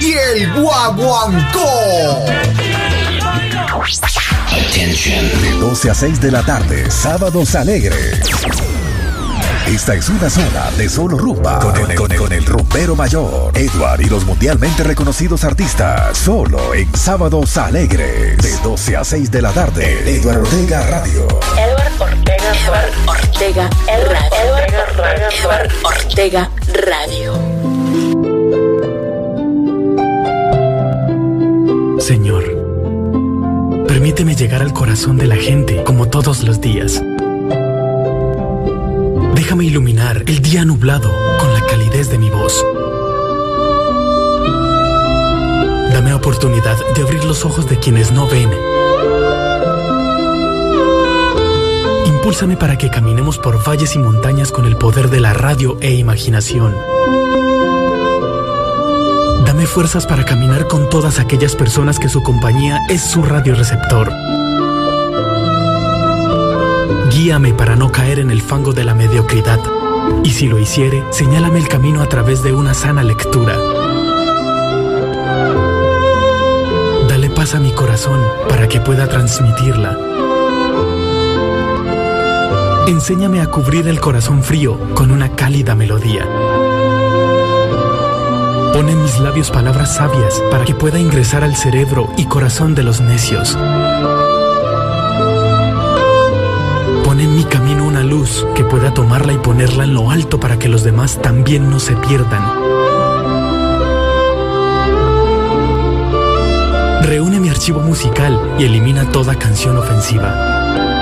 y el guaguancó. De 12 a 6 de la tarde, sábados alegres. Esta es una zona de solo rumba con el, con el, con el rumbero mayor, Edward y los mundialmente reconocidos artistas. Solo en Sábados Alegres, de 12 a 6 de la tarde. Edward Ortega Radio. Edward Ortega, Edward Ortega. Edward Ortega Radio. Señor, permíteme llegar al corazón de la gente como todos los días. Déjame iluminar el día nublado con la calidez de mi voz. Dame oportunidad de abrir los ojos de quienes no ven. Impúlsame para que caminemos por valles y montañas con el poder de la radio e imaginación. Fuerzas para caminar con todas aquellas personas que su compañía es su radioreceptor. Guíame para no caer en el fango de la mediocridad. Y si lo hiciere, señálame el camino a través de una sana lectura. Dale paz a mi corazón para que pueda transmitirla. Enséñame a cubrir el corazón frío con una cálida melodía. Pon en mis labios palabras sabias para que pueda ingresar al cerebro y corazón de los necios. Pon en mi camino una luz que pueda tomarla y ponerla en lo alto para que los demás también no se pierdan. Reúne mi archivo musical y elimina toda canción ofensiva.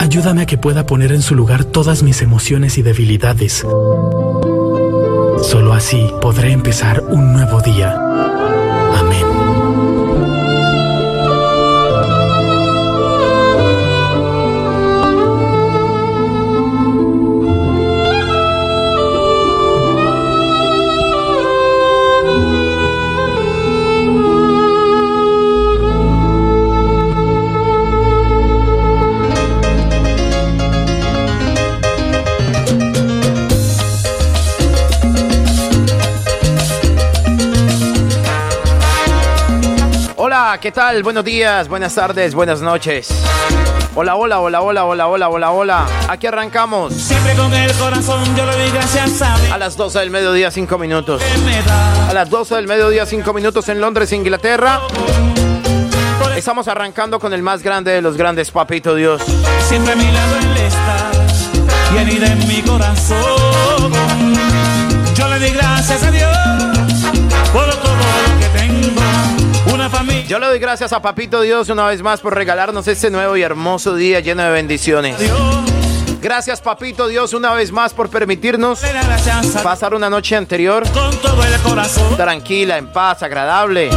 Ayúdame a que pueda poner en su lugar todas mis emociones y debilidades. Solo así podré empezar un nuevo día. ¿Qué tal? Buenos días, buenas tardes, buenas noches. Hola, hola, hola, hola, hola, hola, hola, hola. Aquí arrancamos. Siempre con el corazón yo le doy gracias a Dios A las 12 del mediodía, 5 minutos. A las 12 del mediodía, 5 minutos en Londres, Inglaterra. Estamos arrancando con el más grande de los grandes, Papito Dios. Siempre a mi lado él está y en mi corazón. Yo le doy gracias a Dios Yo le doy gracias a Papito Dios una vez más por regalarnos este nuevo y hermoso día lleno de bendiciones. Gracias, Papito Dios, una vez más por permitirnos pasar una noche anterior tranquila, en paz, agradable.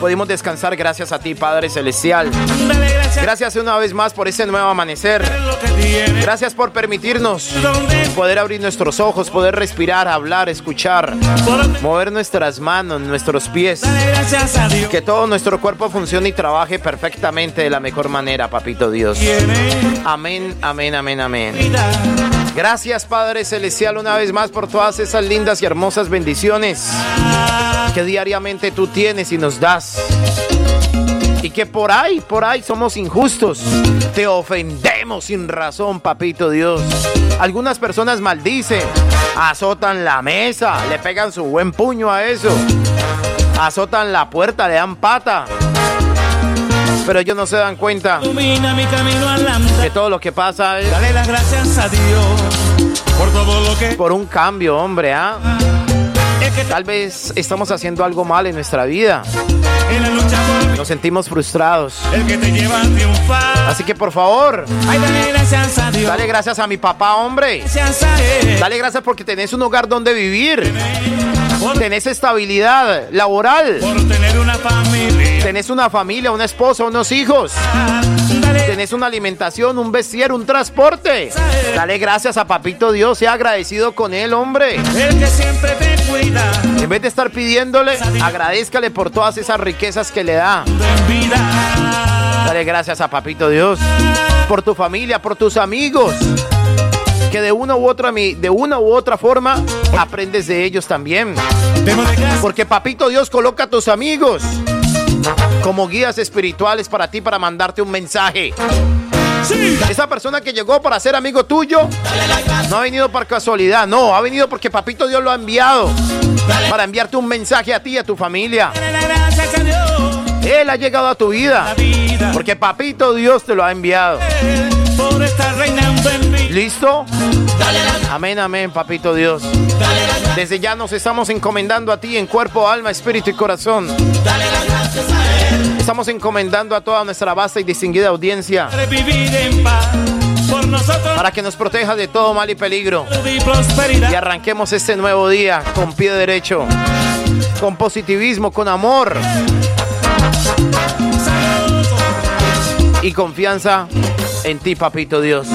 Pudimos descansar gracias a ti, Padre Celestial. Gracias una vez más por ese nuevo amanecer. Gracias por permitirnos poder abrir nuestros ojos, poder respirar, hablar, escuchar, mover nuestras manos, nuestros pies. Que todo nuestro cuerpo funcione y trabaje perfectamente de la mejor manera, Papito Dios. Amén, amén, amén, amén. Gracias, Padre Celestial, una vez más por todas esas lindas y hermosas bendiciones que diariamente tú tienes y nos das. Y que por ahí, por ahí somos injustos. Te ofendemos sin razón, papito Dios. Algunas personas maldicen, azotan la mesa, le pegan su buen puño a eso. Azotan la puerta, le dan pata. Pero ellos no se dan cuenta que todo lo que pasa es Dale las gracias a Dios por todo lo que por un cambio, hombre, ¿ah? Tal vez estamos haciendo algo mal en nuestra vida. Nos sentimos frustrados. Así que por favor, dale gracias a mi papá, hombre. Dale gracias porque tenés un hogar donde vivir. Tenés estabilidad laboral. Tenés una familia, una esposa, unos hijos. Tenés una alimentación, un vestir, un transporte. Dale gracias a Papito Dios. Sea agradecido con él, hombre. el que siempre te. En vez de estar pidiéndole, agradezcale por todas esas riquezas que le da. Dale gracias a Papito Dios. Por tu familia, por tus amigos. Que de una u otra, de una u otra forma aprendes de ellos también. Porque Papito Dios coloca a tus amigos como guías espirituales para ti, para mandarte un mensaje. Sí. Esa persona que llegó para ser amigo tuyo no ha venido por casualidad, no, ha venido porque Papito Dios lo ha enviado para enviarte un mensaje a ti y a tu familia. Dale. Él ha llegado a tu vida porque Papito Dios te lo ha enviado. ¿Listo? Amén, amén, Papito Dios. Desde ya nos estamos encomendando a ti en cuerpo, alma, espíritu y corazón. Estamos encomendando a toda nuestra vasta y distinguida audiencia Para que nos proteja de todo mal y peligro. Y arranquemos este nuevo día con pie derecho, con positivismo, con amor y confianza en ti, Papito Dios.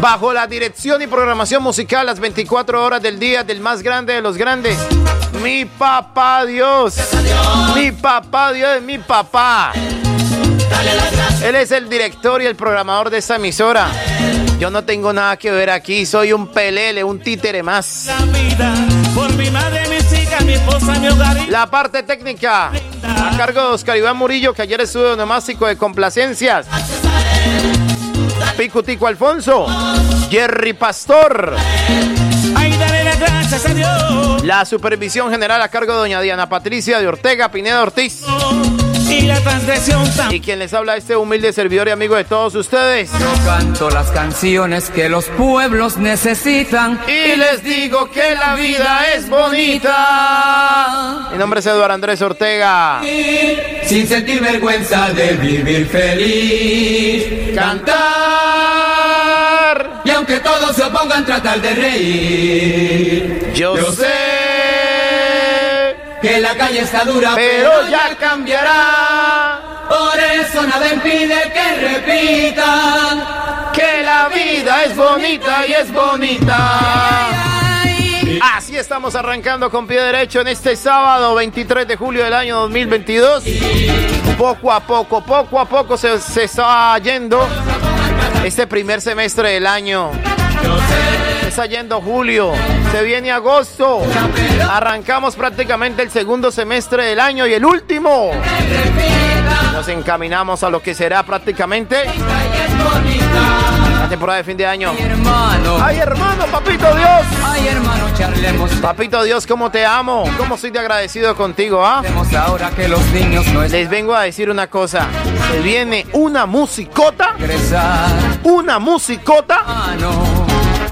Bajo la dirección y programación musical las 24 horas del día del más grande de los grandes, mi papá Dios. Mi papá Dios es mi papá. Él es el director y el programador de esta emisora. Yo no tengo nada que ver aquí, soy un pelele, un títere más. La parte técnica a cargo de Oscar Iván Murillo, que ayer estuvo en Nomástico de Complacencias. Picutico Alfonso, Jerry Pastor, gracias a Dios. la supervisión general a cargo de doña Diana Patricia de Ortega Pineda Ortiz. Y la transgresión Y quien les habla este humilde servidor y amigo de todos ustedes. Canto las canciones que los pueblos necesitan. Y les digo que la vida es bonita. Mi nombre es Eduardo Andrés Ortega. Sin sentir vergüenza de vivir feliz. Cantar. Y aunque todos se opongan, tratar de reír. Yo, Yo sé, Que la calle está dura, pero ya cambiará. Por eso nada impide que repitan. Que la vida es bonita y es bonita. Así estamos arrancando con pie derecho en este sábado 23 de julio del año 2022. Poco a poco, poco a poco se, se está yendo este primer semestre del año. Está yendo julio, se viene agosto. Arrancamos prácticamente el segundo semestre del año y el último. Nos encaminamos a lo que será prácticamente la temporada de fin de año. Ay, hermano, papito Dios. ay hermano, charlemos. Papito Dios, cómo te amo. Cómo soy de agradecido contigo, ¿ah? Hacemos ahora que los niños no Les vengo a decir una cosa. Se viene una musicota, una musicota Mano,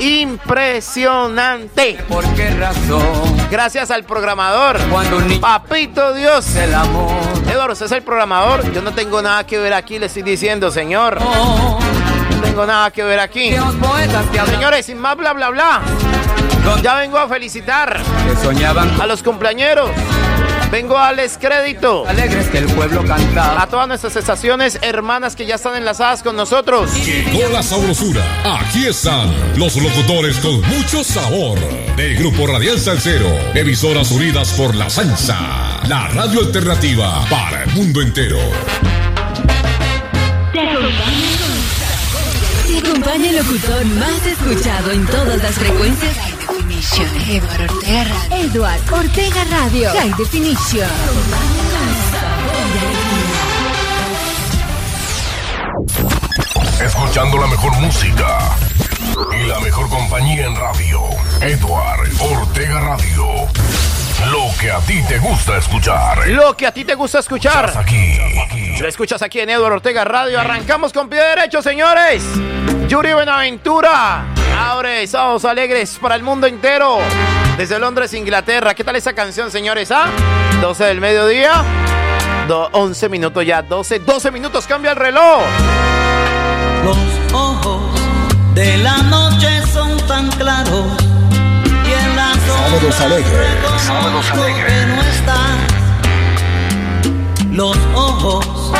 impresionante. ¿por qué razón? Gracias al programador. Cuando un niño Papito Dios. el amor. Eduardo, usted es el programador. Yo no tengo nada que ver aquí, le estoy diciendo, señor. No tengo nada que ver aquí. Señores, sin más bla bla bla. Ya vengo a felicitar que soñaban a los cumpleañeros. Vengo a darles crédito. alegres que el pueblo cantaba. a todas nuestras estaciones hermanas que ya están enlazadas con nosotros. Llegó la sabrosura. Aquí están los locutores con mucho sabor. Del Grupo Radial Salcero. Emisoras unidas por la salsa. La radio alternativa para el mundo entero. Te acompaña el locutor más escuchado en todas las frecuencias. Definition. Ortega Radio. Ortega Radio. Escuchando la mejor música y la mejor compañía en radio. Eduard Ortega Radio. Lo que a ti te gusta escuchar. Lo que a ti te gusta escuchar. Aquí. Lo escuchas aquí en Eduard Ortega Radio. Arrancamos con pie derecho, señores. Yuri Buenaventura. Abre, somos alegres para el mundo entero. Desde Londres, Inglaterra. ¿Qué tal esa canción, señores? ¿Ah? 12 del mediodía. Do 11 minutos ya. 12, 12 minutos. Cambia el reloj. Los ojos de la noche son tan claros. Y en las Sábados alegres. Sábados alegres. Los ojos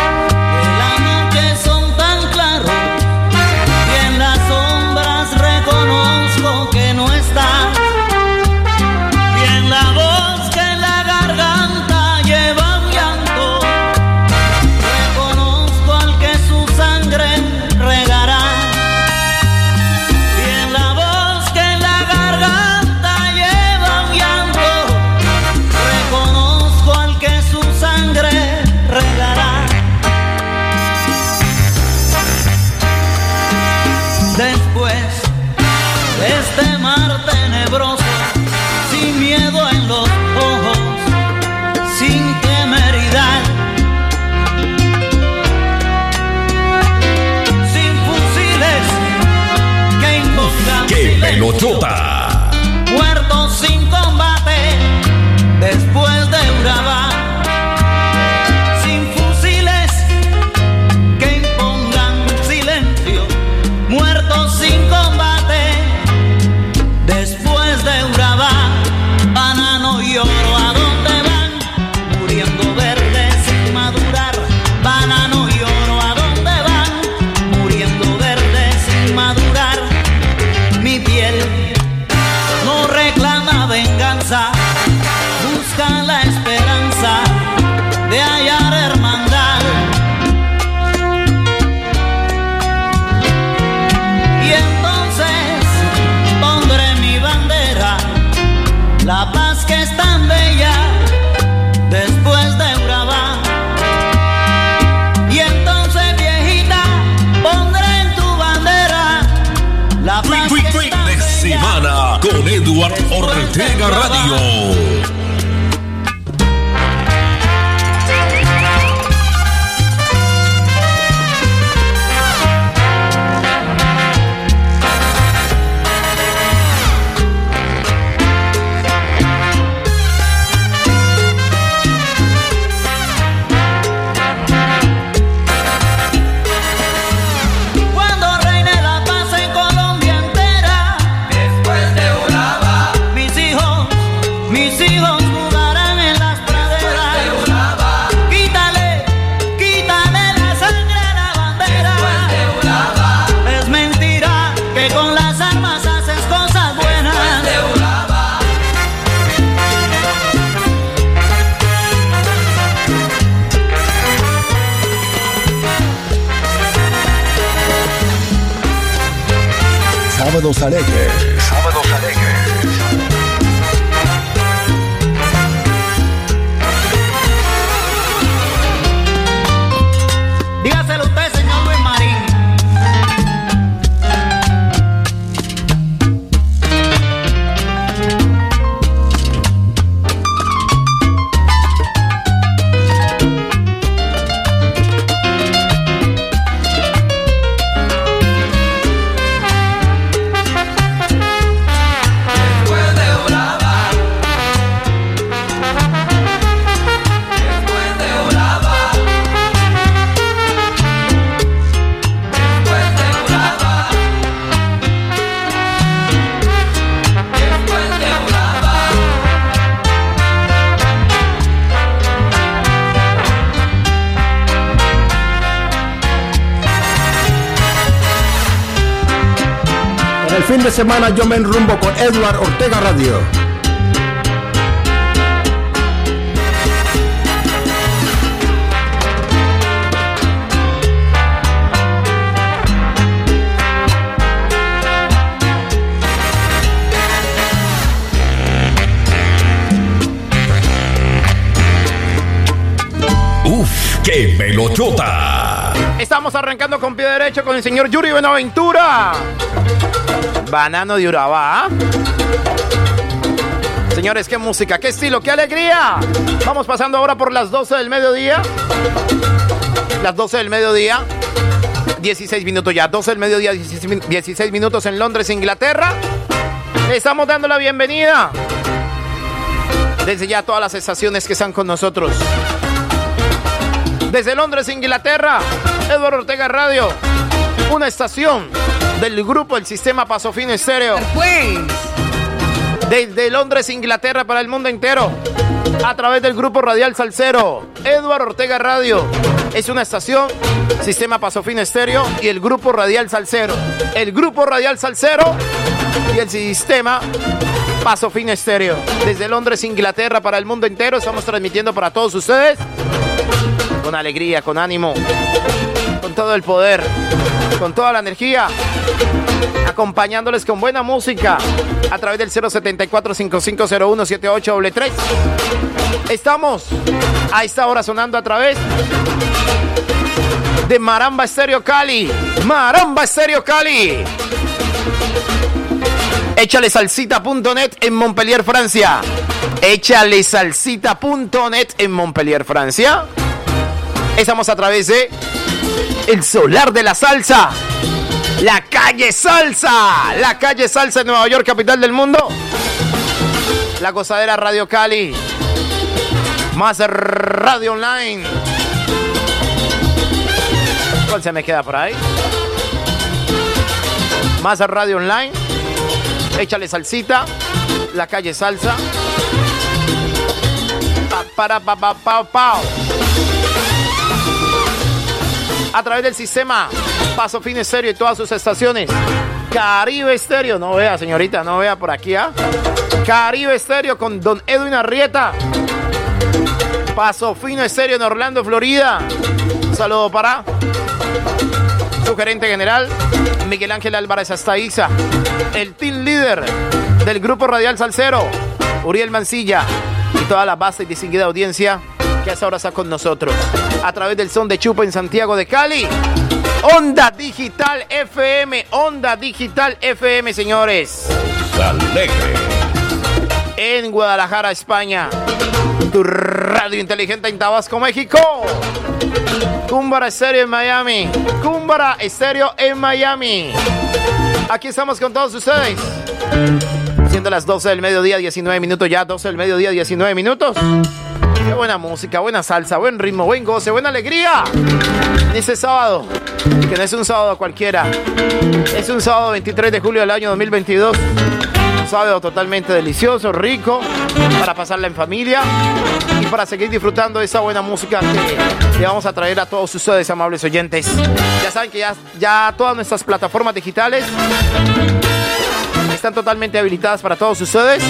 semana yo me enrumbo con Edward Ortega Radio. Uf, qué melochota. Estamos arrancando con pie derecho con el señor Yuri Buenaventura. Banano de Urabá. ¿ah? Señores, qué música, qué estilo, qué alegría. Vamos pasando ahora por las 12 del mediodía. Las 12 del mediodía. 16 minutos ya. 12 del mediodía, 16 minutos en Londres, Inglaterra. Le estamos dando la bienvenida. Desde ya todas las estaciones que están con nosotros. Desde Londres, Inglaterra, Eduardo Ortega Radio. Una estación del grupo El Sistema Paso Fino Estéreo. Desde Londres, Inglaterra, para el mundo entero, a través del grupo Radial Salcero, Eduardo Ortega Radio. Es una estación, Sistema Paso Fino Estéreo y el grupo Radial Salcero. El grupo Radial Salcero y el sistema Paso Fino Estéreo. Desde Londres, Inglaterra, para el mundo entero, estamos transmitiendo para todos ustedes con alegría, con ánimo, con todo el poder, con toda la energía, acompañándoles con buena música a través del 074-5501-7833. Estamos a esta hora sonando a través de Maramba Estéreo Cali. Maramba Estéreo Cali. Échale salsita.net en Montpellier, Francia. Échale salsita.net en Montpellier, Francia. Estamos a través de El Solar de la Salsa. La calle Salsa. La calle Salsa en Nueva York, capital del mundo. La gozadera Radio Cali. Más Radio Online. ¿Cuál se me queda por ahí? Más Radio Online. Échale salsita. La calle Salsa. Pa, para, pa, pa, pa, pa. A través del sistema Paso Fin Estéreo y todas sus estaciones. Caribe Estéreo. No vea, señorita, no vea por aquí, ¿ah? Caribe Estéreo con Don Edwin Arrieta. Paso Fino Estéreo en Orlando, Florida. Un saludo para su gerente general, Miguel Ángel Álvarez Astaiza. El team líder del grupo Radial Salcero, Uriel Mancilla. Y toda la base y distinguida audiencia que hasta ahora está con nosotros. A través del son de Chupa en Santiago de Cali. Onda Digital FM, Onda Digital FM, señores. Alegre. En Guadalajara, España. Tu radio inteligente en Tabasco, México. Cúmbara Estéreo en Miami. Cúmbara Estéreo en Miami. Aquí estamos con todos ustedes. Siendo las 12 del mediodía, 19 minutos ya, 12 del mediodía, 19 minutos. Qué buena música, buena salsa, buen ritmo, buen goce, buena alegría. En este sábado, que no es un sábado cualquiera, es un sábado 23 de julio del año 2022. Un sábado totalmente delicioso, rico, para pasarla en familia y para seguir disfrutando de esa buena música que le vamos a traer a todos ustedes, amables oyentes. Ya saben que ya todas nuestras plataformas digitales están totalmente habilitadas para todos ustedes.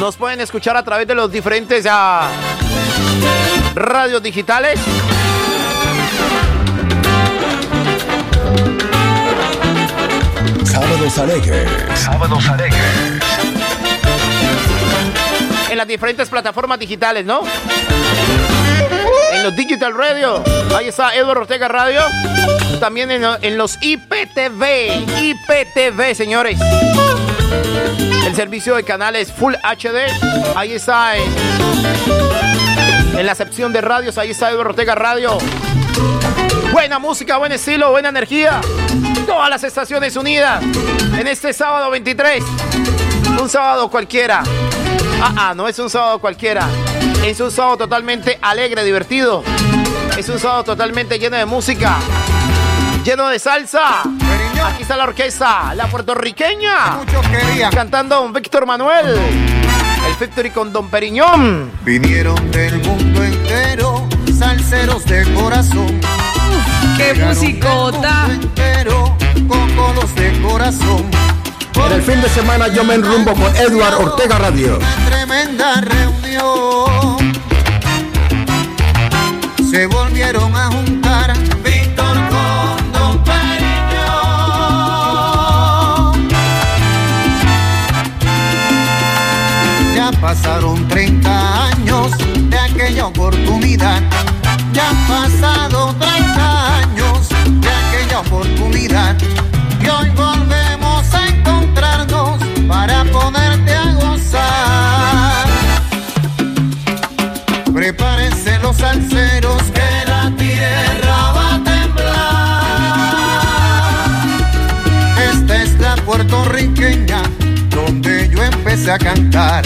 Nos pueden escuchar a través de los diferentes ah, radios digitales. Sábados alegres. Sábados alegres. En las diferentes plataformas digitales, ¿no? En los Digital Radio. Ahí está Eduardo Ortega Radio. También en, los IPTV. IPTV, señores. El servicio de canales Full HD. Ahí está en, en la sección de radios. Ahí está Eduardo Ortega Radio. Buena música, buen estilo, buena energía. Todas las estaciones unidas en este sábado 23. Un sábado cualquiera. Ah, ah, no es un sábado cualquiera. Es un sábado totalmente alegre, divertido. Es un sábado totalmente lleno de música. Lleno de salsa. Aquí está la orquesta, la puertorriqueña. Muchos querían. Cantando Don Víctor Manuel. El Victory con Don Periñón. Vinieron del mundo entero, salseros de corazón. ¡Qué musicota! Entero, cocolos de corazón. En el fin de semana yo me enrumbo con Edward Ortega Radio. Una tremenda reunión. Se volvieron a juntar Víctor con Don Periñón. Ya pasaron 30 años de aquella oportunidad. Ya han pasado 30 años de aquella oportunidad. para ponerte a gozar. Prepárense los salseros que la tierra va a temblar. Esta es la puertorriqueña donde yo empecé a cantar.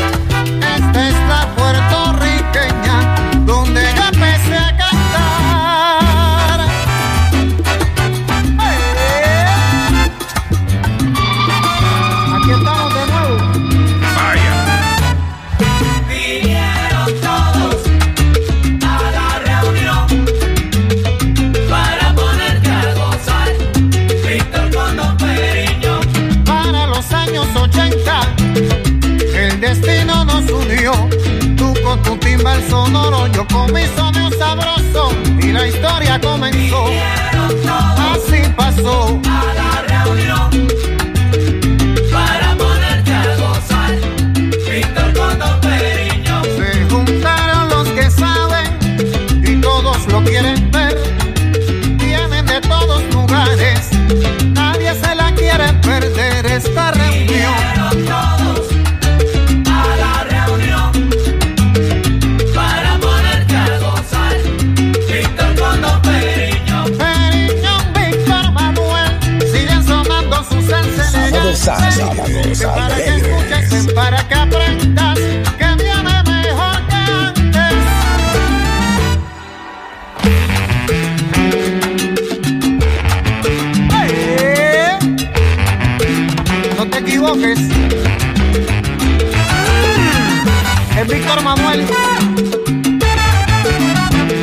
Yo con mi soneo sabroso y la historia comenzó. Así pasó.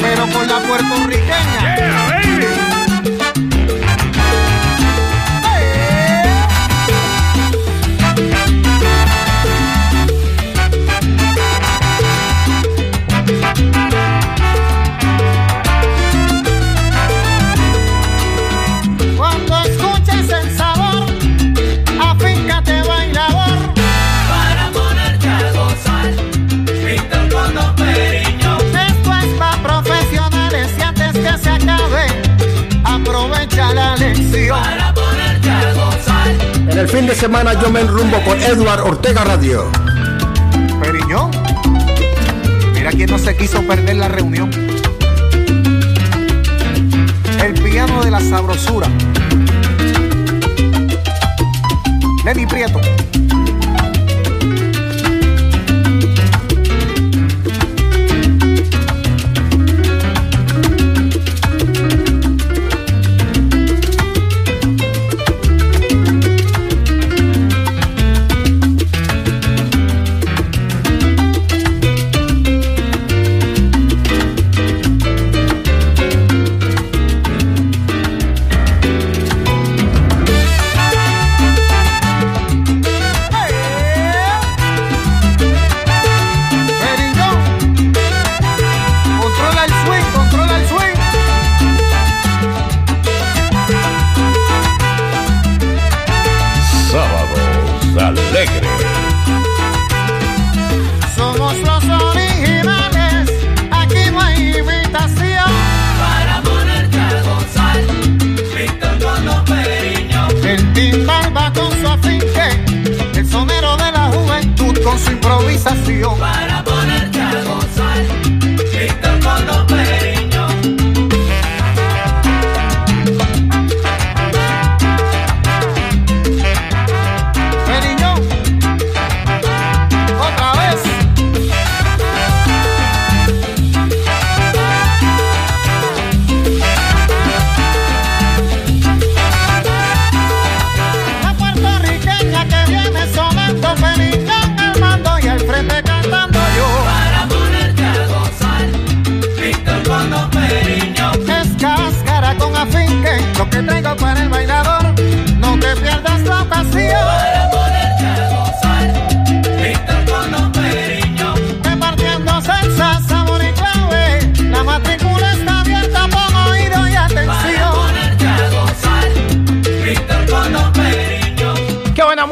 Pero con la puertorriqueña. Fin de semana yo me enrumbo con Edward Ortega Radio. Periñón, mira quién no se quiso perder la reunión. El piano de la sabrosura. Lenny Prieto. improvisación.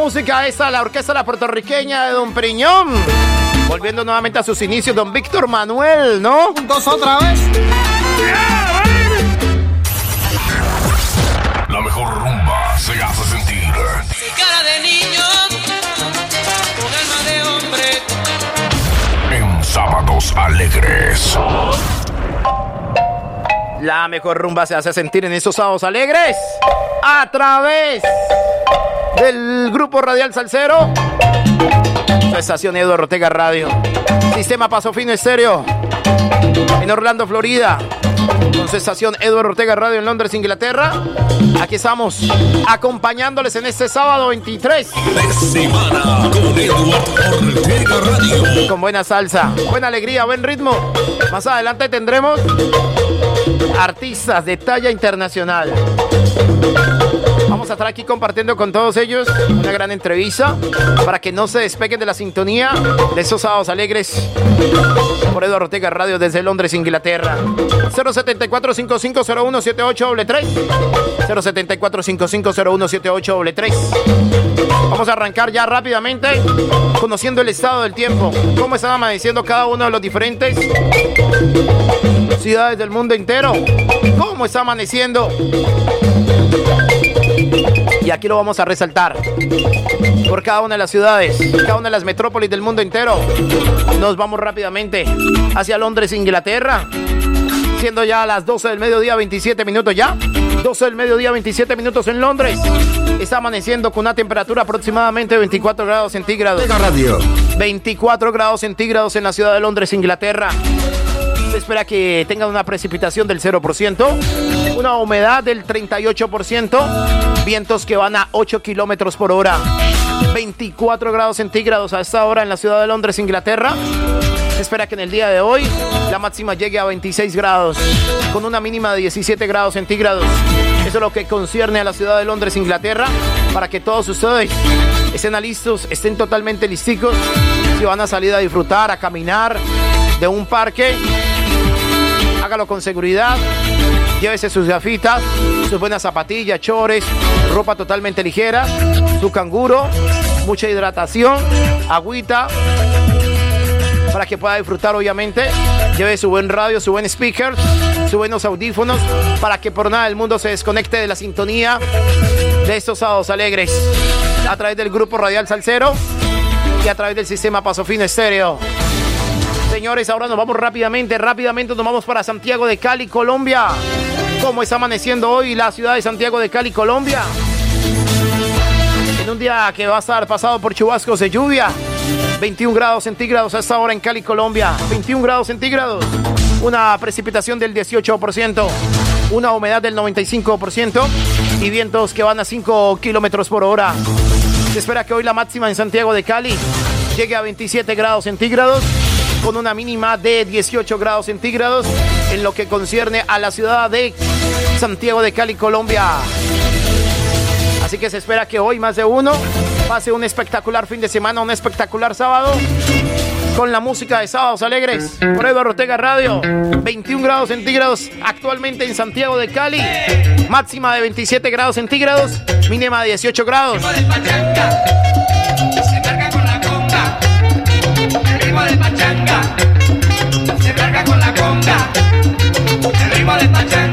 música esa, la orquesta la puertorriqueña de Don Priñón. Volviendo nuevamente a sus inicios, Don Víctor Manuel, ¿no? Juntos otra vez. La mejor rumba se hace sentir. cara de niño, con alma de hombre. En sábados alegres. La mejor rumba se hace sentir en esos sábados alegres a través del Grupo Radial Salcero. Su estación Eduardo Ortega Radio. Sistema Paso Fino Estéreo. En Orlando, Florida. Con estación Eduardo Ortega Radio en Londres, Inglaterra. Aquí estamos acompañándoles en este sábado 23. De semana con Eduardo Ortega Radio. Con buena salsa, buena alegría, buen ritmo. Más adelante tendremos artistas de talla internacional. Vamos a estar aquí compartiendo con todos ellos una gran entrevista para que no se despeguen de la sintonía de esos sábados alegres por Eduardo Ortega Radio desde Londres, Inglaterra. 074 5501 7833 074 5501 7833 Vamos a arrancar ya rápidamente conociendo el estado del tiempo. Cómo están amaneciendo cada uno de los diferentes ciudades del mundo entero. Cómo está amaneciendo. Y aquí lo vamos a resaltar. Por cada una de las ciudades, cada una de las metrópolis del mundo entero. Nos vamos rápidamente hacia Londres, Inglaterra. Siendo ya las 12 del mediodía, 27 minutos ya. 12 del mediodía, 27 minutos en Londres. Está amaneciendo con una temperatura aproximadamente de 24 grados centígrados. Radio. 24 grados centígrados en la ciudad de Londres, Inglaterra. Espera que tenga una precipitación del 0%, una humedad del 38%, vientos que van a 8 kilómetros por hora. 24 grados centígrados a esta hora en la ciudad de Londres, Inglaterra. Se espera que en el día de hoy la máxima llegue a 26 grados, con una mínima de 17 grados centígrados. Eso es lo que concierne a la ciudad de Londres, Inglaterra, para que todos ustedes estén listos, estén totalmente listicos, si van a salir a disfrutar, a caminar de un parque, hágalo con seguridad. Llévese sus gafitas, sus buenas zapatillas, chores, ropa totalmente ligera, su canguro, mucha hidratación, agüita, para que pueda disfrutar obviamente. Lleve su buen radio, su buen speaker, sus buenos audífonos, para que por nada del mundo se desconecte de la sintonía de estos sábados alegres. A través del grupo Radial Salcero a través del sistema Paso Fino Estéreo. Señores, ahora nos vamos rápidamente, rápidamente nos vamos para Santiago de Cali, Colombia. ¿Cómo está amaneciendo hoy la ciudad de Santiago de Cali, Colombia? En un día que va a estar pasado por chubascos de lluvia. 21 grados centígrados a esta hora en Cali, Colombia. 21 grados centígrados. Una precipitación del 18%. Una humedad del 95%. Y vientos que van a 5 kilómetros por hora. Se espera que hoy la máxima en Santiago de Cali llegue a 27 grados centígrados. Con una mínima de 18 grados centígrados. En lo que concierne a la ciudad de Santiago de Cali, Colombia. Así que se espera que hoy más de uno pase un espectacular fin de semana, un espectacular sábado. Con la música de Sábados Alegres por Eduardo Ortega Radio. 21 grados centígrados actualmente en Santiago de Cali. Máxima de 27 grados centígrados. Mínima de 18 grados. El ritmo de pachanga. Se carga con la conga, el ritmo de pachanga.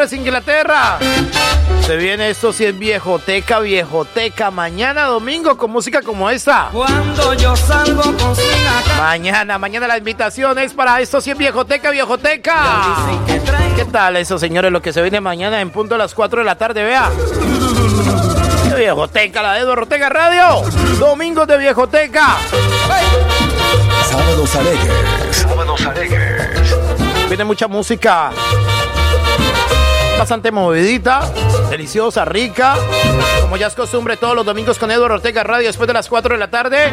Londres, Inglaterra. Se viene esto si es viejoteca, viejoteca. Mañana domingo con música como esta. Cuando yo salgo con Mañana, mañana la invitación es para esto si es viejoteca, viejoteca. ¿Qué tal eso, señores? Lo que se viene mañana en punto de las 4 de la tarde, vea. Viejoteca, la de Eduardo Ortega Radio. Domingos de viejoteca. Sábados alegres. Sábados alegres. Viene mucha música bastante movidita, deliciosa, rica. Como ya es costumbre, todos los domingos con Eduardo Ortega Radio después de las 4 de la tarde.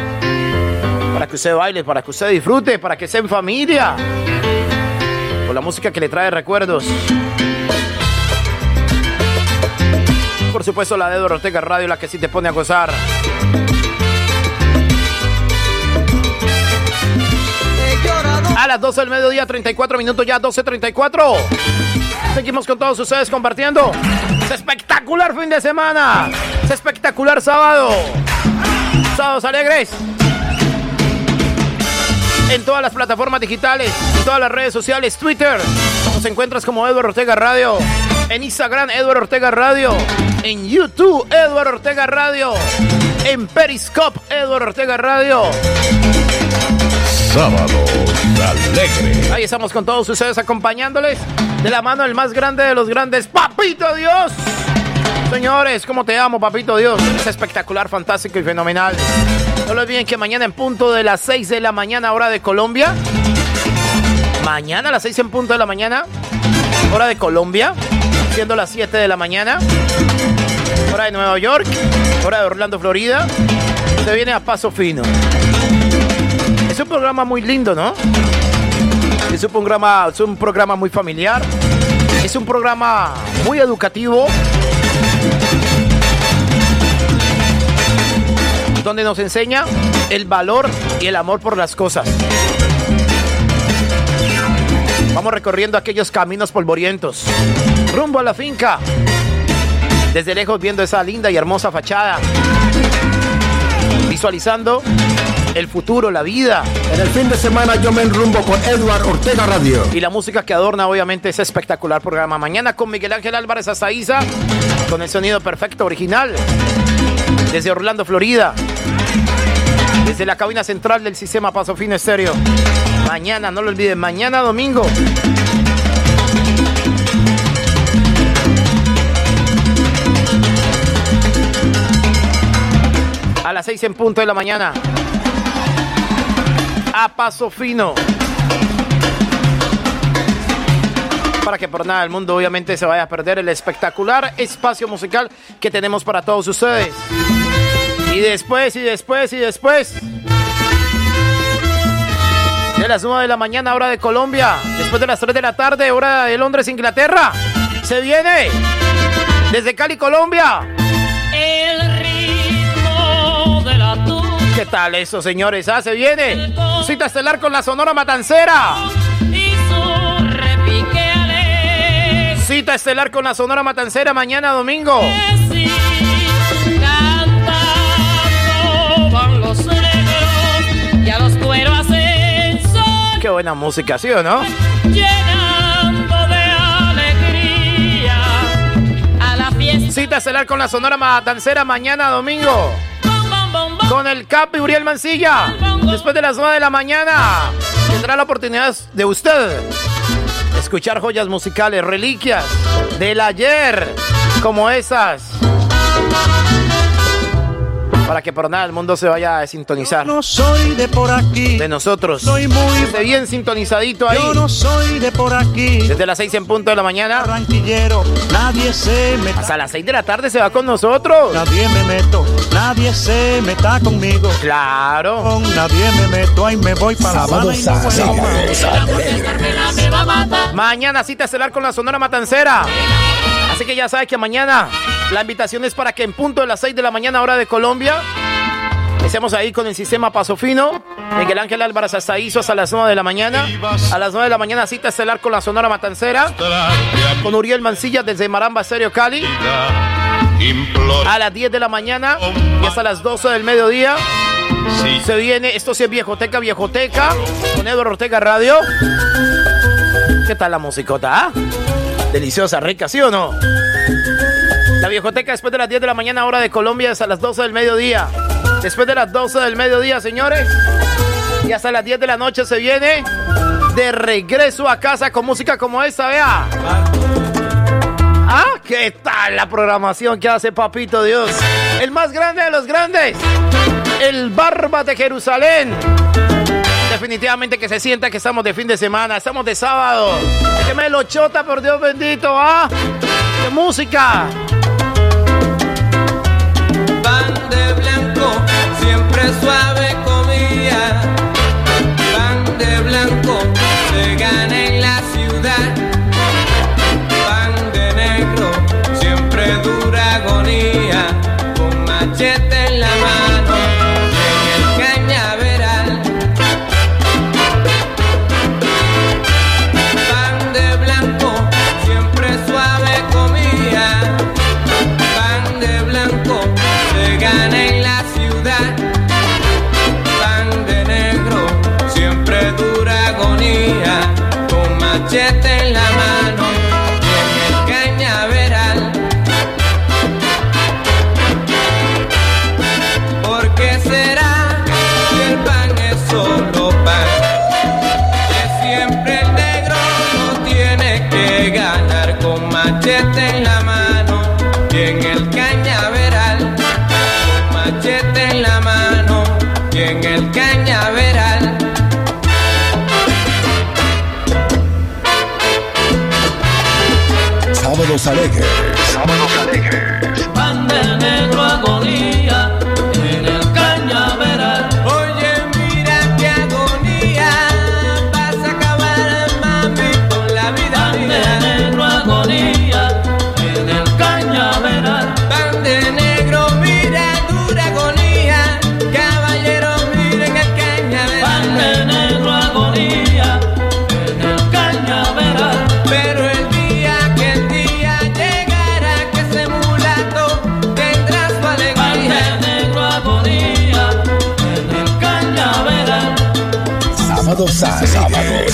Para que usted baile, para que usted disfrute, para que esté en familia. Con la música que le trae recuerdos. Por supuesto, la de Eduardo Ortega Radio, la que sí te pone a gozar. A las 12 del mediodía, 34 minutos ya, 12.34. Seguimos con todos ustedes compartiendo. Es espectacular fin de semana. Es espectacular sábado. Sábados alegres. En todas las plataformas digitales, en todas las redes sociales, Twitter. Nos encuentras como Eduardo Ortega Radio. En Instagram, Eduardo Ortega Radio. En YouTube, Eduardo Ortega Radio. En Periscope, Eduardo Ortega Radio. Sábados Ahí estamos con todos ustedes acompañándoles de la mano del más grande de los grandes, Papito Dios. Señores, ¿cómo te amo, Papito Dios? Es espectacular, fantástico y fenomenal. No lo olviden que mañana en punto de las 6 de la mañana, hora de Colombia. Mañana a las 6 en punto de la mañana, hora de Colombia. Siendo las 7 de la mañana, hora de Nueva York, hora de Orlando, Florida. Se viene a paso fino. Es un programa muy lindo, ¿no? Es un programa, es un programa muy familiar. Es un programa muy educativo. Donde nos enseña el valor y el amor por las cosas. Vamos recorriendo aquellos caminos polvorientos. Rumbo a la finca. Desde lejos viendo esa linda y hermosa fachada. Visualizando el futuro, la vida. En el fin de semana yo me enrumbo con Edward Ortega Radio. Y la música que adorna obviamente ese espectacular programa. Mañana con Miguel Ángel Álvarez Azaiza, con el sonido perfecto, original. Desde Orlando, Florida. Desde la cabina central del sistema Paso Fino Estéreo. Mañana, no lo olviden, mañana domingo. A las 6 en punto de la mañana. A paso fino. Para que por nada del mundo obviamente se vaya a perder el espectacular espacio musical que tenemos para todos ustedes. Y después, y después, y después. De las 9 de la mañana, hora de Colombia. Después de las 3 de la tarde, hora de Londres, Inglaterra. Se viene. Desde Cali, Colombia. Tal eso, señores? Ah, se viene. Cita estelar con la Sonora Matancera. Cita estelar con la Sonora Matancera mañana domingo. Qué buena música, ¿sí o no? Cita estelar con la Sonora Matancera mañana domingo. Con el Capi Uriel Mancilla. Después de las 9 de la mañana. Tendrá la oportunidad de usted escuchar joyas musicales, reliquias del ayer, como esas para que por nada el mundo se vaya a sintonizar. no soy de por aquí. De nosotros. Soy muy Esté bien sintonizadito ahí. Yo no soy de por aquí. Desde las 6 en punto de la mañana. Tranquillero, nadie se meta. Hasta las 6 de la tarde se va con nosotros. Nadie me meto, nadie se meta conmigo. Claro. Con nadie me meto, ahí me voy para y no vuelvo. Mañana cita estelar con la Sonora Matancera. Así que ya sabes que mañana la invitación es para que en punto de las 6 de la mañana, hora de Colombia, estemos ahí con el sistema Paso Fino. Miguel Ángel Álvarez hasta hizo hasta las 9 de la mañana. A las 9 de la mañana cita estelar con la Sonora Matancera. Con Uriel Mancilla desde Maramba Estéreo Cali. A las 10 de la mañana y hasta las 12 del mediodía. Se viene, esto sí es Viejoteca, Viejoteca, con Eduardo Ortega Radio. ¿Qué tal la musicota? ah? Deliciosa, rica, ¿sí o no? La Viejoteca después de las 10 de la mañana, hora de Colombia, hasta las 12 del mediodía. Después de las 12 del mediodía, señores. Y hasta las 10 de la noche se viene de regreso a casa con música como esta, vea. Ah, ¿qué tal la programación que hace Papito Dios? El más grande de los grandes. El Barba de Jerusalén. Definitivamente que se sienta que estamos de fin de semana, estamos de sábado. Que me lo chota, por Dios bendito, ¿ah? ¡Qué música! Pan de blanco, siempre suave comía. Pan de blanco, se gana en la ciudad. Pan de negro, siempre dura agonía. Con machete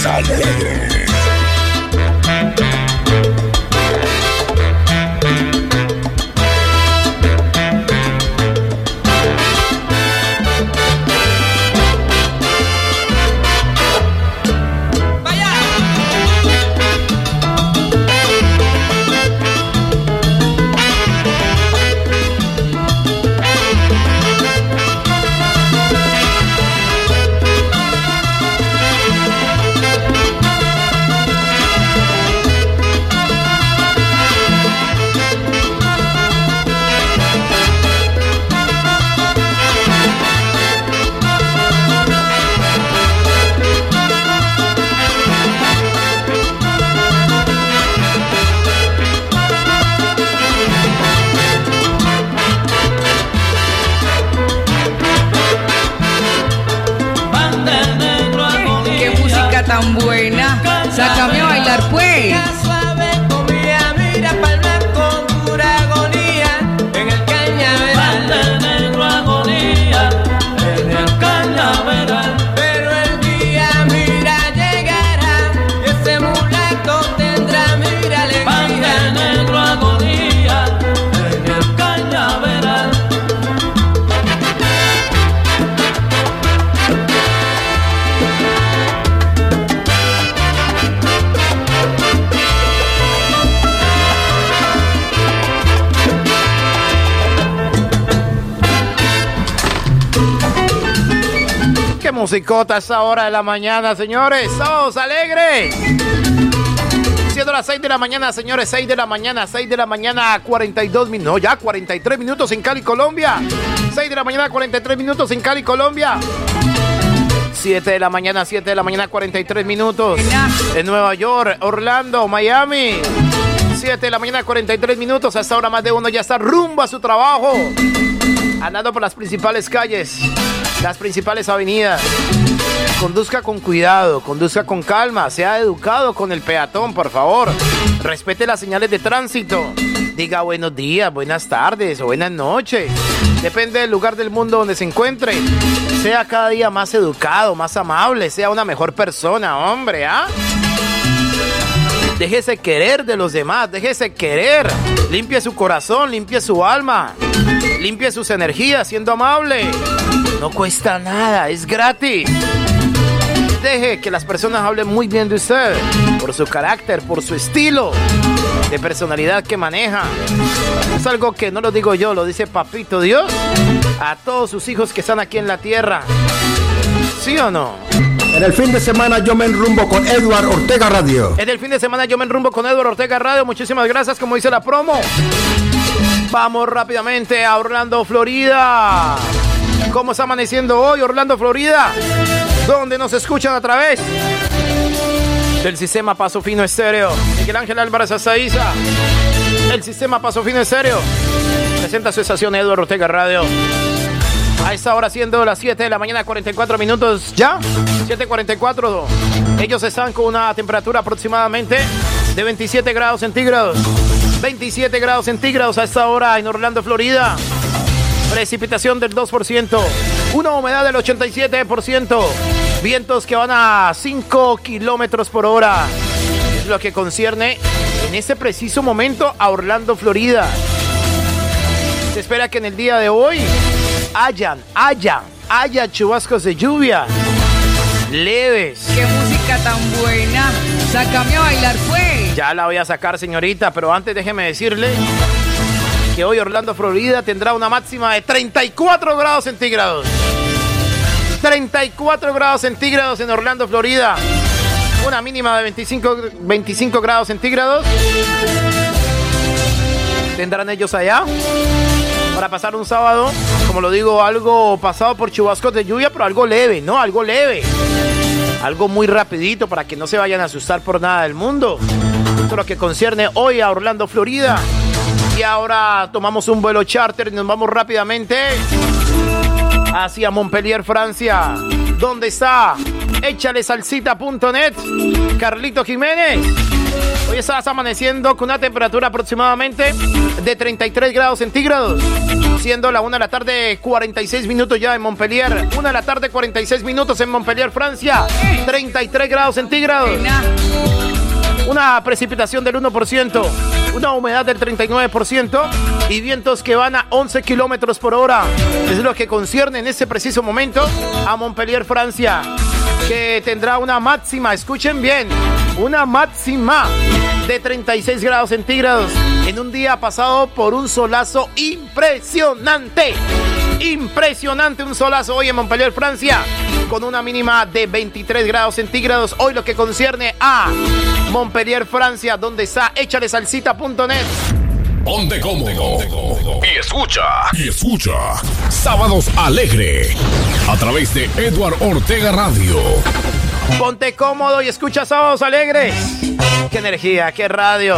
Sábados alegres. Qué musicota a esa hora de la mañana, señores. ¡Sos alegres! Siendo las 6 de la mañana, señores, 6 de la mañana, 6 de la mañana, 42 minutos, no, ya 43 minutos en Cali, Colombia. 6 de la mañana, 43 minutos en Cali, Colombia. 7 de la mañana, 7 de la mañana, 43 minutos. En Nueva York, Orlando, Miami. 7 de la mañana, 43 minutos. Hasta ahora más de uno ya está rumbo a su trabajo. Andando por las principales calles, las principales avenidas. Conduzca con cuidado, conduzca con calma, sea educado con el peatón, por favor. Respete las señales de tránsito. Diga buenos días, buenas tardes o buenas noches. Depende del lugar del mundo donde se encuentre. Sea cada día más educado, más amable, sea una mejor persona, hombre, ¿ah? Déjese querer de los demás, déjese querer. Limpie su corazón, limpie su alma, limpie sus energías siendo amable. No cuesta nada, es gratis. Deje que las personas hablen muy bien de usted, por su carácter, por su estilo de personalidad que maneja. Es algo que no lo digo yo, lo dice Papito Dios a todos sus hijos que están aquí en la tierra. ¿Sí o no? En el fin de semana yo me enrumbo con Edward Ortega Radio. En el fin de semana yo me enrumbo con Eduardo Ortega Radio. Muchísimas gracias, como dice la promo. Vamos rápidamente a Orlando, Florida. ¿Cómo está amaneciendo hoy Orlando, Florida? Donde nos escuchan a través del sistema Paso Fino Estéreo. Miguel Ángel Álvarez Azaiza. El sistema Paso Fino Estéreo. Presenta su estación Eduardo Ortega Radio. A esta hora siendo las 7 de la mañana, 44 minutos ya. 7.44. Ellos están con una temperatura aproximadamente de 27 grados centígrados. 27 grados centígrados a esta hora en Orlando, Florida. Precipitación del 2%. Una humedad del 87%. Vientos que van a 5 kilómetros por hora. Es lo que concierne en este preciso momento a Orlando, Florida. Se espera que en el día de hoy hayan, haya, haya chubascos de lluvia leves. Qué música tan buena. Sácame a bailar, pues. Ya la voy a sacar, señorita, pero antes déjeme decirle que hoy Orlando, Florida tendrá una máxima de 34 grados centígrados. 34 grados centígrados en Orlando, Florida. Una mínima de 25, 25 grados centígrados. Tendrán ellos allá para pasar un sábado, como lo digo, algo pasado por chubascos de lluvia, pero algo leve, ¿no? Algo leve. Algo muy rapidito para que no se vayan a asustar por nada del mundo. Esto es lo que concierne hoy a Orlando, Florida. Y ahora tomamos un vuelo charter y nos vamos rápidamente hacia Montpellier, Francia. ¿Dónde está? Échale salsita.net. Carlito Jiménez. Hoy estás amaneciendo con una temperatura aproximadamente de 33 grados centígrados. Siendo la 1 de la tarde, 46 minutos ya en Montpellier. 1 de la tarde, 46 minutos en Montpellier, Francia. 33 grados centígrados. Una precipitación del 1%. Una humedad del 39%. Y vientos que van a 11 kilómetros por hora. Es lo que concierne en este preciso momento a Montpellier, Francia. Que tendrá una máxima, escuchen bien, una máxima de 36 grados centígrados en un día pasado por un solazo impresionante. Impresionante un solazo hoy en Montpellier, Francia, con una mínima de 23 grados centígrados. Hoy lo que concierne a Montpellier, Francia, donde está échale salsita.net. Ponte cómodo. Y escucha. Y escucha. Sábados Alegre. A través de Edward Ortega Radio. Ponte cómodo y escucha Sábados Alegres. Qué energía, qué radio,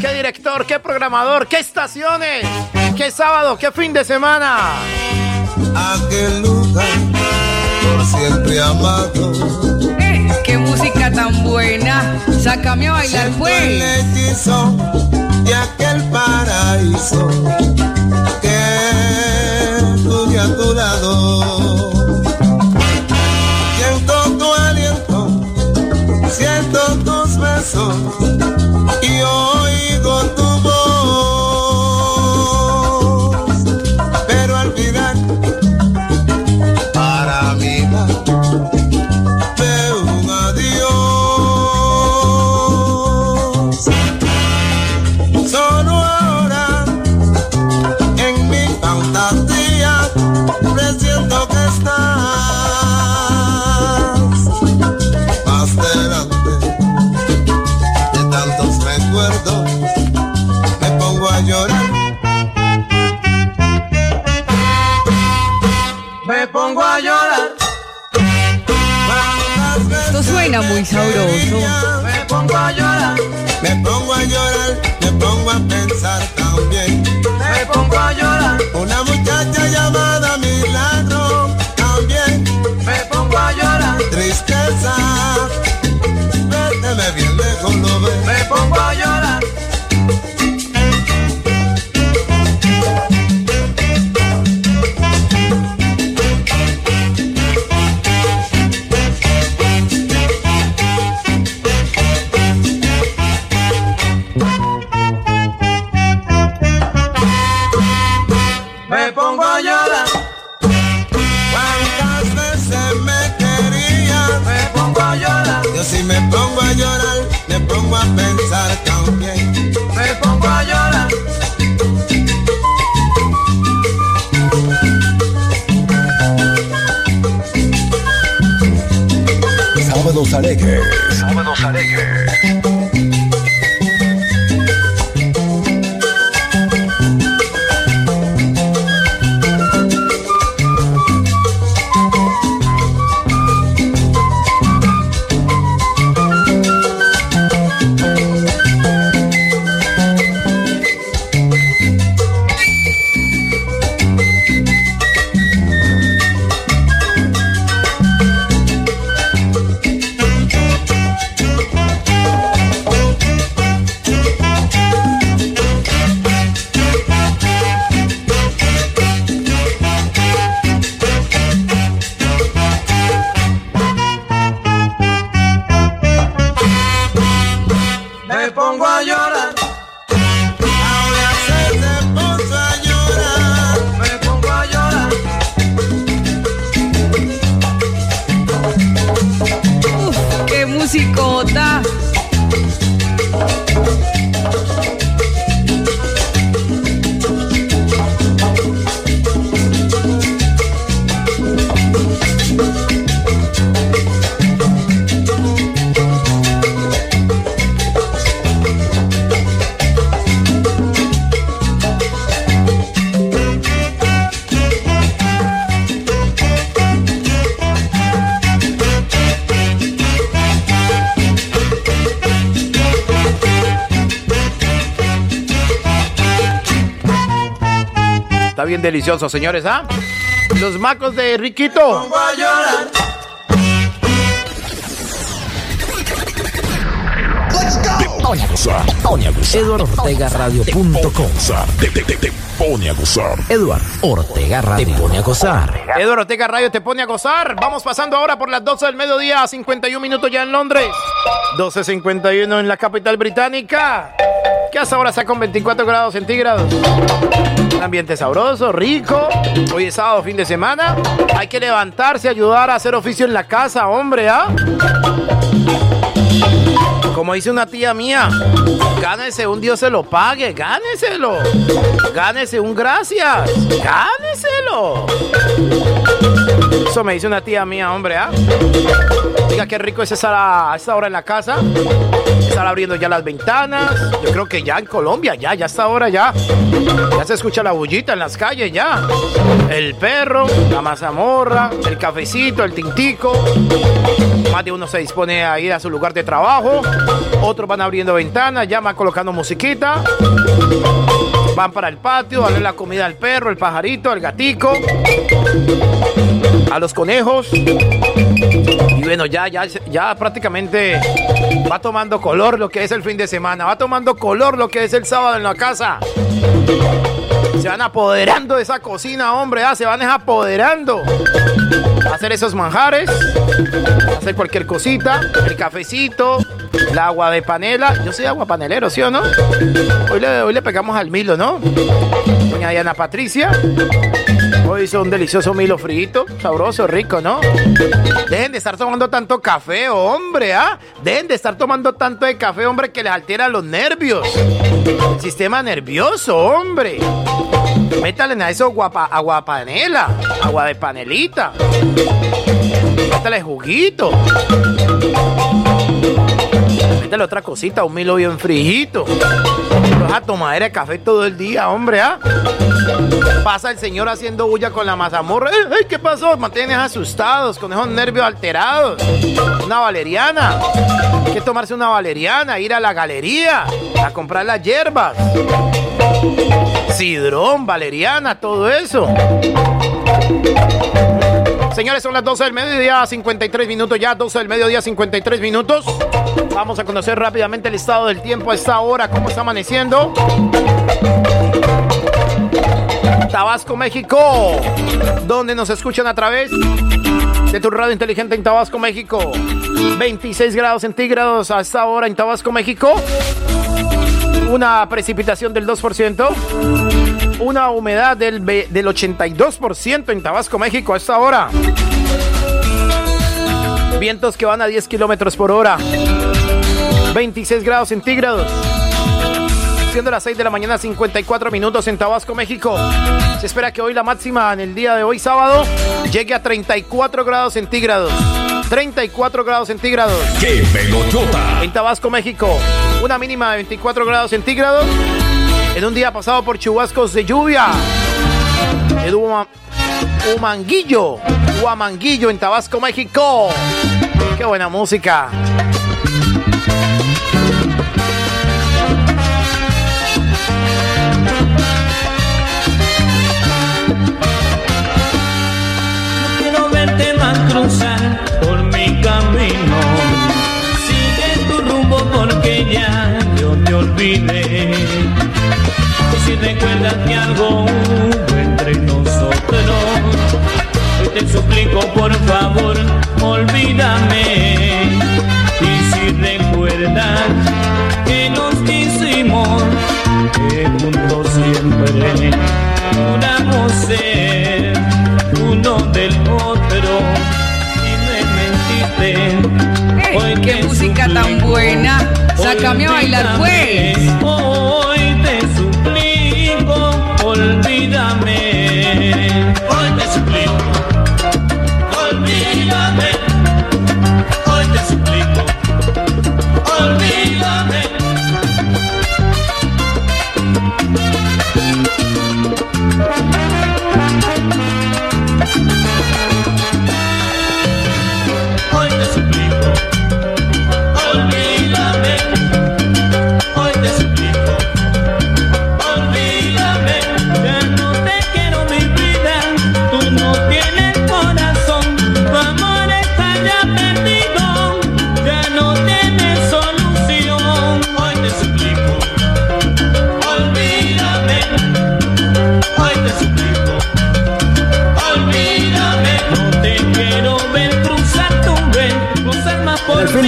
qué director, qué programador, qué estaciones, qué sábado, qué fin de semana. Aquel lugar por siempre amado. Eh, qué música tan buena. Sácame a bailar, Siento el pues. hechizo de aquel paraíso que tuve a tu lado. Siento tu aliento, siento tus besos y oigo tu muy sabroso. Me pongo a llorar, me pongo a llorar, me pongo a pensar también. Me pongo a llorar. Una muchacha llamada Me pongo a llorar. ¿Cuántas veces me quería? Me pongo a llorar. Yo si me pongo a llorar, me pongo a pensar también. Me pongo a llorar. Sábados alegres. Sábados alegres. Bien delicioso, señores, ¿ah? Los macos de Riquito. A. Pone a gozar. Pone a gozar. EduardoOrtegaRadio.com te, te, te, te pone a gozar. Eduard Ortega Radio te pone a gozar. Eduardo Ortega Radio te pone a gozar. Vamos pasando ahora por las 12 del mediodía, 51 minutos ya en Londres. 12.51 en la capital británica. Que hasta ahora está con 24 grados centígrados. Ambiente sabroso, rico. Hoy es sábado, fin de semana. Hay que levantarse, ayudar a hacer oficio en la casa, hombre, ¿ah? Como dice una tía mía, gánese un Dios se lo pague, gáneselo. Gánese un gracias, gáneselo. Eso me dice una tía mía, hombre, ¿ah? Diga qué rico es estar a esta hora en la casa. Estar abriendo ya las ventanas. Yo creo que ya en Colombia, ya, ya esta hora ya. Ya se escucha la bullita en las calles, ya. El perro, la mazamorra, el cafecito, el tintico. Más de uno se dispone a ir a su lugar de trabajo. Otros van abriendo ventanas, ya van colocando musiquita. Van para el patio, darle la comida al perro, el pajarito, el gatico. A los conejos. Y bueno, ya, ya, ya prácticamente va tomando color lo que es el fin de semana, va tomando color lo que es el sábado en la casa. Se van apoderando de esa cocina, hombre, ah, se van apoderando. Hacer esos manjares, hacer cualquier cosita, el cafecito, el agua de panela. Yo soy agua panelero, ¿sí o no? Hoy le, hoy le pegamos al Milo, ¿no? Doña Diana Patricia. Hoy hizo un delicioso Milo frito, sabroso, rico, ¿no? Dejen de estar tomando tanto café, hombre, ¿ah? Dejen de estar tomando tanto de café, hombre, que les altera los nervios. El sistema nervioso, hombre. Métale a eso guapa, agua panela, agua de panelita. Métale juguito. Métale otra cosita, un milo bien frijito. Vas a tomar de café todo el día, hombre, ¿ah? Pasa el señor haciendo bulla con la mazamorra. ¡Ey, ey, qué pasó? Mantienes asustados, con esos nervios alterados. Una valeriana. Hay que tomarse una valeriana, ir a la galería a comprar las hierbas. Sidrón, valeriana, todo eso. Señores, son las 12 del mediodía, 53 minutos ya, 12 del mediodía, 53 minutos. Vamos a conocer rápidamente el estado del tiempo a esta hora, cómo está amaneciendo. Tabasco, México, donde nos escuchan a través de tu radio inteligente en Tabasco, México. 26 grados centígrados a esta hora en Tabasco, México. Una precipitación del 2%. Una humedad del, del 82% en Tabasco, México a esta hora. Vientos que van a 10 kilómetros por hora. 26 grados centígrados. Siendo las 6 de la mañana, 54 minutos en Tabasco, México. Se espera que hoy la máxima en el día de hoy, sábado, llegue a 34 grados centígrados. 34 grados centígrados. ¡Qué pelotota! En Tabasco, México. Una mínima de 24 grados centígrados. En un día pasado por chubascos de lluvia. En Uma- Humanguillo. Huamanguillo en Tabasco, México. Qué buena música. quiero verte más cruzar por mi camino. Sigue tu rumbo porque ya yo te olvidé. Y si recuerdas que algo entre nosotros, te suplico por favor, olvídame. Y si recuerdas que nos quisimos, que juntos siempre juramos ser uno del otro y me mentiste. Ey, qué música tan buena. Sácame a bailar, pues.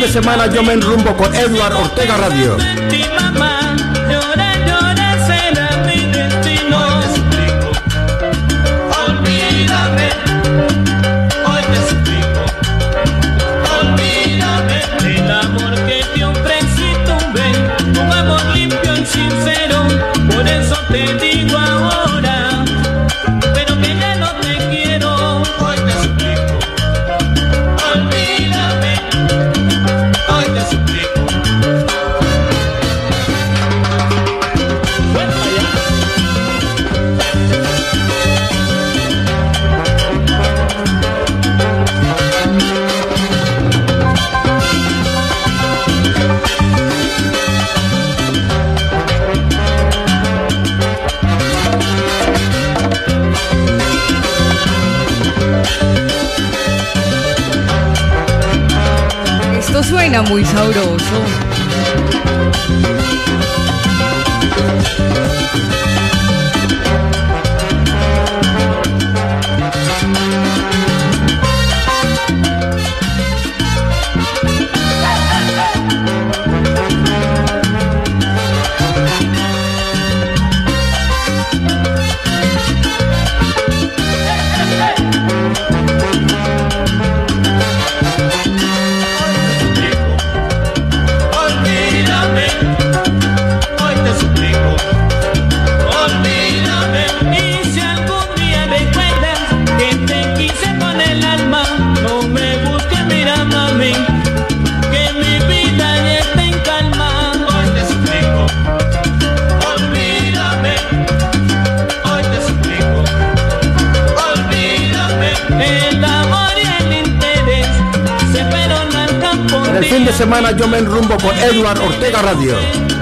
De semana yo me enrumbo con Edward Ortega Radio. Muy sabroso. Semana yo me enrumbo con Edward Ortega Radio.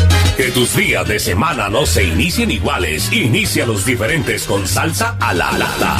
Que tus días de semana no se inicien iguales. Inicia los diferentes con salsa a la lata.